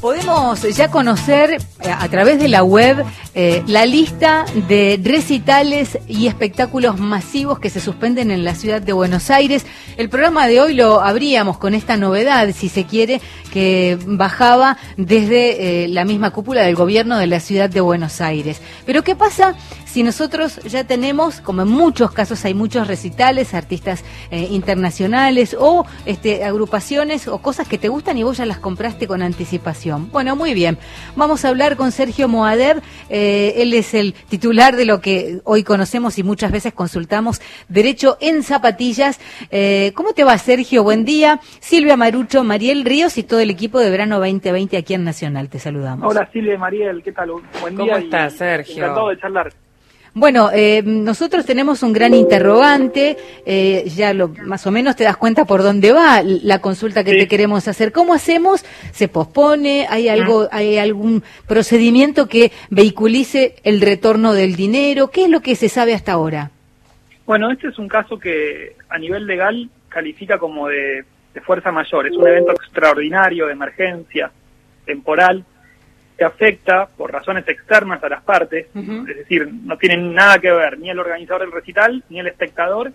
Podemos ya conocer eh, a través de la web eh, la lista de recitales y espectáculos masivos que se suspenden en la ciudad de Buenos Aires. El programa de hoy lo abríamos con esta novedad, si se quiere, que bajaba desde eh, la misma cúpula del gobierno de la ciudad de Buenos Aires. Pero ¿qué pasa si nosotros ya tenemos, como en muchos casos hay muchos recitales, artistas internacionales o este, agrupaciones o cosas que te gustan y vos ya las compraste con anticipación? Bueno, muy bien. Vamos a hablar con Sergio Moader. Eh, él es el titular de lo que hoy conocemos y muchas veces consultamos, Derecho en Zapatillas. Eh, ¿Cómo te va, Sergio? Buen día. Silvia Marucho, Mariel Ríos y todo el equipo de Verano 2020 aquí en Nacional. Te saludamos. Hola, Silvia y Mariel. ¿Qué tal? Buen día. ¿Cómo estás, Sergio? Encantado de charlar. Bueno, eh, nosotros tenemos un gran interrogante, eh, ya lo, más o menos te das cuenta por dónde va la consulta que te queremos hacer. ¿Cómo hacemos? ¿Se pospone? ¿Hay algo, hay algún procedimiento que vehiculice el retorno del dinero? ¿Qué es lo que se sabe hasta ahora? Bueno, este es un caso que a nivel legal califica como de fuerza mayor. Es un evento extraordinario, de emergencia, temporal, que afecta por razones externas a las partes, es decir, no tienen nada que ver ni el organizador del recital ni el espectador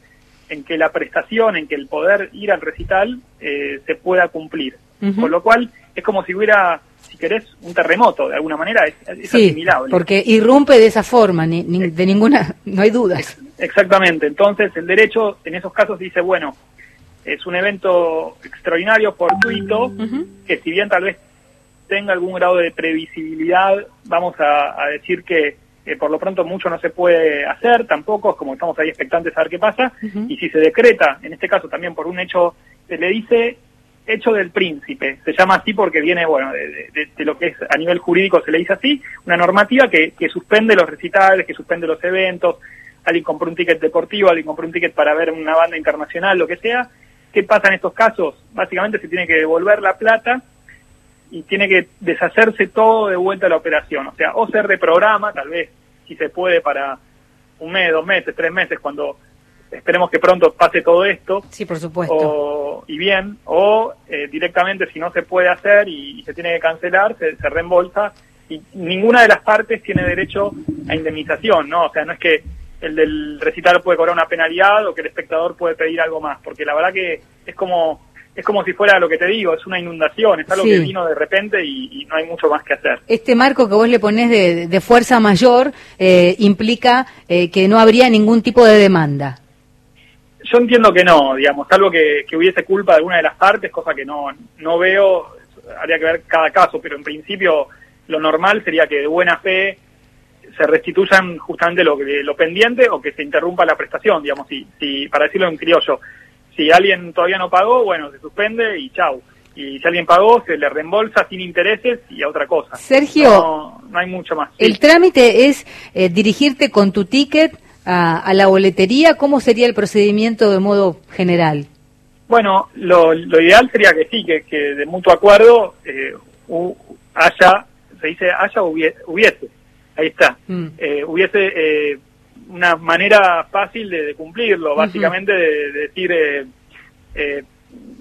en que la prestación, en que el poder ir al recital eh, se pueda cumplir. Con lo cual es como si hubiera, si querés, un terremoto, de alguna manera es, es sí, Porque irrumpe de esa forma, ni, de ninguna, no hay dudas. Exactamente, entonces el derecho en esos casos dice, bueno, es un evento extraordinario, fortuito, que si bien tal vez tenga algún grado de previsibilidad, vamos a, decir que por lo pronto mucho no se puede hacer, tampoco, es como estamos ahí expectantes a ver qué pasa, y si se decreta, en este caso también por un hecho, se le dice hecho del príncipe, se llama así porque viene, bueno, de, lo que es a nivel jurídico se le dice así, una normativa que, que suspende los recitales, que suspende los eventos, alguien compró un ticket deportivo, alguien compró un ticket para ver una banda internacional, lo que sea, ¿qué pasa en estos casos? Básicamente se tiene que devolver la plata y tiene que deshacerse todo de vuelta a la operación. O sea, o se reprograma, tal vez, si se puede, para un mes, dos meses, tres meses, cuando esperemos que pronto pase todo esto. Sí, por supuesto. y bien, o eh, directamente, si no se puede hacer y, se tiene que cancelar, se, se, reembolsa. Y ninguna de las partes tiene derecho a indemnización, ¿no? O sea, no es que el del recital puede cobrar una penalidad o que el espectador puede pedir algo más, porque la verdad que es como es como si fuera lo que te digo, es una inundación, es algo que vino de repente y, no hay mucho más que hacer. Este marco que vos le ponés de, fuerza mayor eh, implica eh, que no habría ningún tipo de demanda. Yo entiendo que no, digamos, algo que, hubiese culpa de alguna de las partes, cosa que no, no veo, habría que ver cada caso, pero en principio lo normal sería que de buena fe se restituyan justamente lo, lo pendiente o que se interrumpa la prestación, digamos, si, si, para decirlo en criollo si alguien todavía no pagó, bueno, se suspende y chau. Y si alguien pagó, se le reembolsa sin intereses y a otra cosa. Sergio, no, hay mucho más. El trámite es eh, dirigirte con tu ticket a, la boletería. ¿Cómo sería el procedimiento de modo general? Bueno, lo, ideal sería que sí, que, de mutuo acuerdo eh, haya, se dice haya hubiese, ahí está, mm. eh, hubiese eh, una manera fácil de, cumplirlo, básicamente de, decir eh, eh,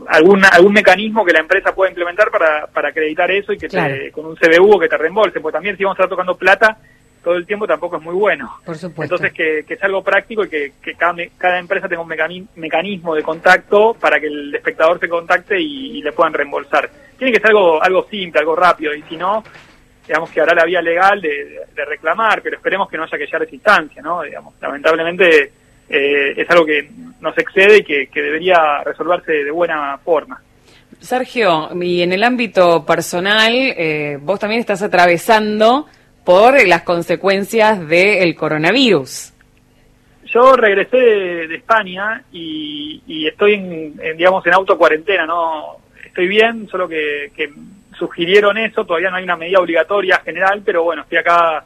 algún, algún mecanismo que la empresa pueda implementar para, para acreditar eso y que con un CBU que te reembolse, porque también si vamos a estar tocando plata todo el tiempo tampoco es muy bueno. Por supuesto. Entonces que, que es algo práctico y que, que cada, cada, empresa tenga un mecanismo de contacto para que el espectador se contacte y, y, le puedan reembolsar. Tiene que ser algo, algo simple, algo rápido, y si no, digamos que habrá la vía legal de, reclamar, pero esperemos que no haya que llegar a esa instancia, ¿no? Digamos, lamentablemente eh, es algo que nos excede y que, debería resolverse de buena forma. Sergio, y en el ámbito personal, eh, vos también estás atravesando por las consecuencias del coronavirus. Yo regresé de, España y, estoy, en, digamos, en auto cuarentena, ¿no? Estoy bien, solo que sugirieron eso, todavía no hay una medida obligatoria general, pero bueno, estoy acá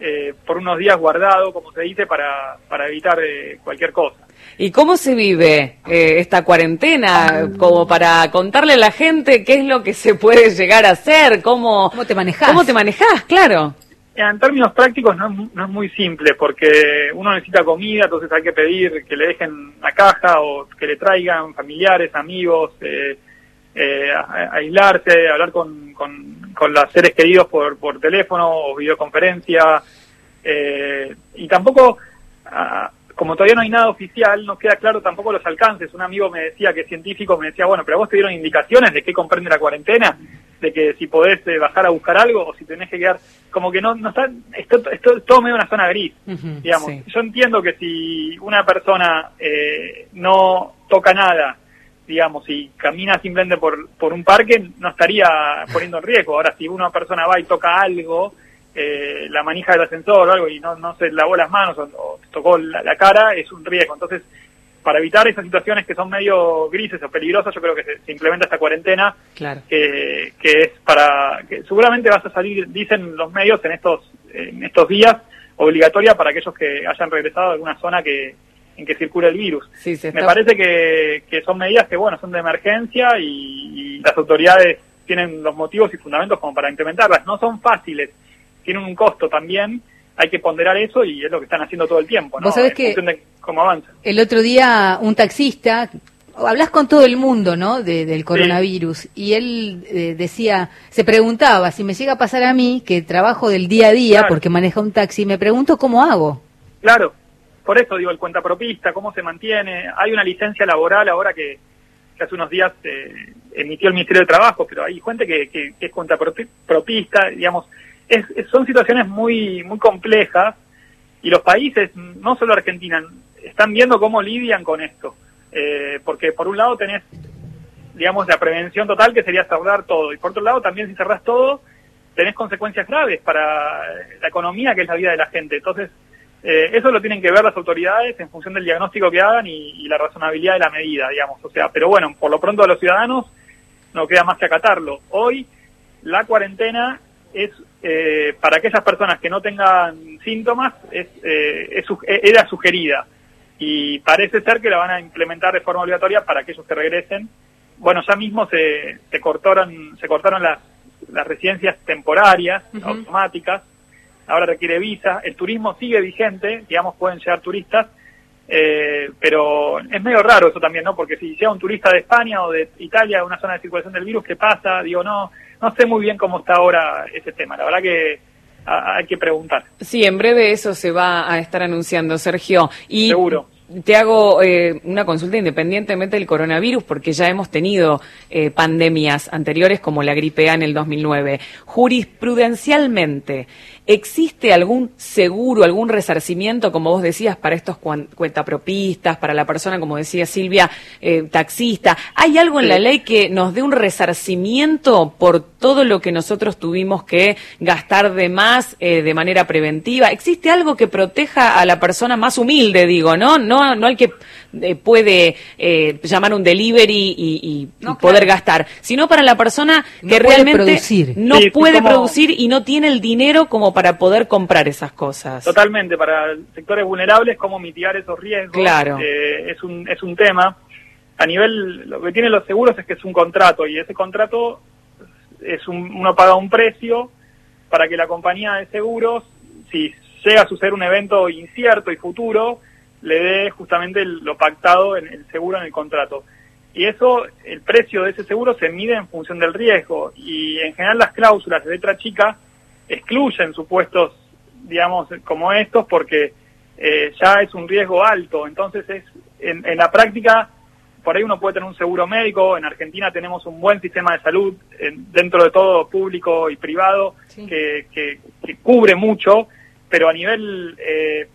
eh, por unos días guardado, como se dice, para, para evitar eh, cualquier cosa. ¿Y cómo se vive eh, esta cuarentena? Como para contarle a la gente qué es lo que se puede llegar a hacer, cómo, ¿Cómo te manejas. ¿Cómo te manejas? Claro. En términos prácticos no es, no es muy simple porque uno necesita comida, entonces hay que pedir que le dejen la caja o que le traigan familiares, amigos, eh, eh, aislarse, hablar con, con, con los seres queridos por, por teléfono o videoconferencia. Eh, y tampoco, ah, como todavía no hay nada oficial, no queda claro tampoco los alcances. Un amigo me decía que es científico, me decía, bueno, pero vos te dieron indicaciones de qué comprende la cuarentena, de que si podés eh, bajar a buscar algo o si tenés que quedar, como que no, no está, esto, esto es todo medio una zona gris, digamos. Yo entiendo que si una persona eh, no toca nada, digamos, y camina simplemente por, por un parque, no estaría poniendo en riesgo. Ahora, si una persona va y toca algo, eh, la manija del ascensor o algo y no, no se lavó las manos o, tocó la, cara, es un riesgo. Entonces, para evitar esas situaciones que son medio grises o peligrosas, yo creo que se, implementa esta cuarentena, que, que es para, que seguramente vas a salir, dicen los medios en estos, en estos días, obligatoria para aquellos que hayan regresado a alguna zona que, en que circula el virus. Me parece que, que, son medidas que, bueno, son de emergencia y, las autoridades tienen los motivos y fundamentos como para implementarlas. No son fáciles, tienen un costo también, hay que ponderar eso y es lo que están haciendo todo el tiempo, ¿no? ¿Vos sabés que cómo avanza. El otro día un taxista, hablas con todo el mundo, ¿no? del coronavirus y él eh, decía, se preguntaba si me llega a pasar a mí que trabajo del día a día porque maneja un taxi, me pregunto cómo hago. Claro, por eso digo, el cuentapropista, cómo se mantiene. Hay una licencia laboral ahora que, hace unos días eh, emitió el Ministerio de Trabajo, pero hay gente que, que, es cuentapropista, digamos. Es, son situaciones muy, muy complejas y los países, no solo Argentina, están viendo cómo lidian con esto. Eh, porque por un lado tenés, digamos, la prevención total que sería cerrar todo, y por otro lado también si cerrás todo, tenés consecuencias graves para la economía, que es la vida de la gente. Entonces, eh, eso lo tienen que ver las autoridades en función del diagnóstico que hagan y, la razonabilidad de la medida, digamos. O sea, pero bueno, por lo pronto a los ciudadanos no queda más que acatarlo. Hoy la cuarentena es eh, para aquellas personas que no tengan síntomas es, eh, era sugerida y parece ser que la van a implementar de forma obligatoria para aquellos que regresen. Bueno, ya mismo se, se cortaron se cortaron las, las residencias temporarias automáticas ahora requiere visa, el turismo sigue vigente, digamos, pueden llegar turistas, eh, pero es medio raro eso también, ¿no? Porque si llega un turista de España o de Italia, una zona de circulación del virus, ¿qué pasa? Digo, no, no sé muy bien cómo está ahora ese tema, la verdad que hay que preguntar. Sí, en breve eso se va a estar anunciando, Sergio. Y Seguro te hago eh, una consulta independientemente del coronavirus, porque ya hemos tenido eh, pandemias anteriores como la gripe A en el 2009. Jurisprudencialmente, ¿existe algún seguro, algún resarcimiento, como vos decías, para estos cuentapropistas, para la persona, como decía Silvia, eh, taxista? ¿Hay algo en la ley que nos dé un resarcimiento por todo lo que nosotros tuvimos que gastar de más de manera preventiva? ¿Existe algo que proteja a la persona más humilde, digo, no? No no, hay que eh, puede eh, llamar un delivery y, poder gastar, sino para la persona que realmente no puede producir y no tiene el dinero como para poder comprar esas cosas. Totalmente, para sectores vulnerables, cómo mitigar esos riesgos. Claro. Eh, es, un, es un tema. A nivel, lo que tienen los seguros es que es un contrato y ese contrato es un, uno paga un precio para que la compañía de seguros, si llega a suceder un evento incierto y futuro, le dé justamente lo pactado en el seguro en el contrato. Y eso, el precio de ese seguro se mide en función del riesgo y en general las cláusulas de letra chica excluyen supuestos, digamos, como estos porque eh, ya es un riesgo alto. Entonces, es en, la práctica, por ahí uno puede tener un seguro médico. En Argentina tenemos un buen sistema de salud dentro de todo público y privado que, que, cubre mucho, pero a nivel eh,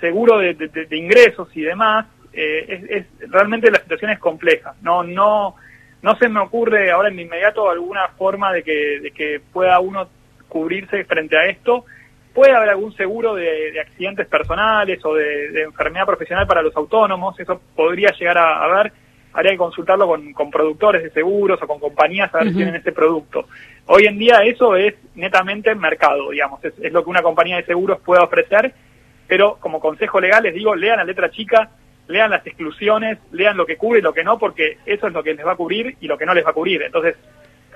seguro de, ingresos y demás, eh, es, realmente la situación es compleja. No, no, no se me ocurre ahora en inmediato alguna forma de que, de que pueda uno cubrirse frente a esto. Puede haber algún seguro de, accidentes personales o de, enfermedad profesional para los autónomos, eso podría llegar a, ver, habría que consultarlo con, productores de seguros o con compañías a ver si tienen este producto. Hoy en día eso es netamente mercado, digamos, es, lo que una compañía de seguros puede ofrecer pero como consejo legal les digo, lean la letra chica, lean las exclusiones, lean lo que cubre y lo que no, porque eso es lo que les va a cubrir y lo que no les va a cubrir. Entonces,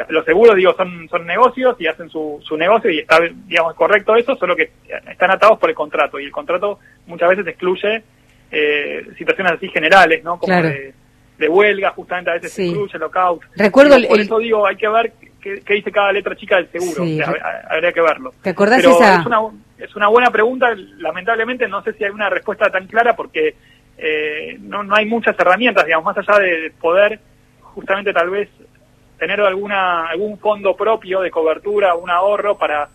los seguros, digo, son, son negocios y hacen su, su negocio y está, digamos, correcto eso, solo que están atados por el contrato y el contrato muchas veces excluye eh, situaciones así generales, ¿no? Como de, huelga, justamente a veces se excluye lockout. Recuerdo Por eso digo, hay que ver qué, dice cada letra chica del seguro. habría que verlo. ¿Te acordás Pero esa? Es una, es una buena pregunta. Lamentablemente no sé si hay una respuesta tan clara porque eh, no, no hay muchas herramientas, digamos, más allá de poder justamente tal vez tener alguna algún fondo propio de cobertura, un ahorro para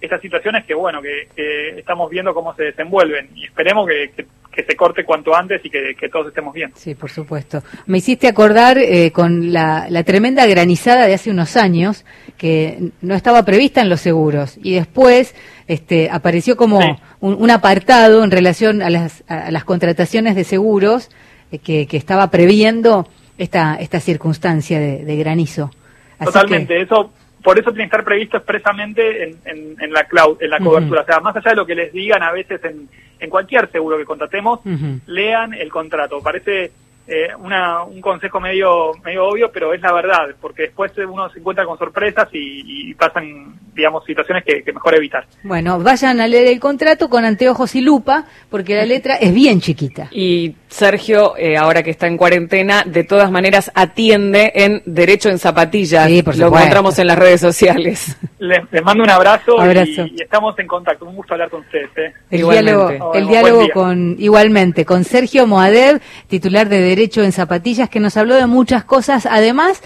estas situaciones que, bueno, que, estamos viendo cómo se desenvuelven y esperemos que, se corte cuanto antes y que, todos estemos bien. Sí, por supuesto. Me hiciste acordar eh, con la, tremenda granizada de hace unos años que no estaba prevista en los seguros y después este, apareció como un, apartado en relación a las, a las contrataciones de seguros eh, que, estaba previendo esta, esta circunstancia de, granizo. Totalmente, eso por eso tiene que estar previsto expresamente en, en, la cloud, en la cobertura. O sea, más allá de lo que les digan a veces en, en cualquier seguro que contratemos, lean el contrato. Parece eh, una, un consejo medio, medio obvio, pero es la verdad, porque después uno se encuentra con sorpresas y, pasan, digamos, situaciones que, mejor evitar. Bueno, vayan a leer el contrato con anteojos y lupa, porque la letra es bien chiquita. Y Sergio, eh, ahora que está en cuarentena, de todas maneras atiende en Derecho en Zapatillas. Sí, por Lo encontramos en las redes sociales. Les, mando un abrazo, Y, estamos en contacto. Un gusto hablar con ustedes. ¿eh? El diálogo, el diálogo con, igualmente, con Sergio Moadev, titular de Derecho en Zapatillas, que nos habló de muchas cosas. Además,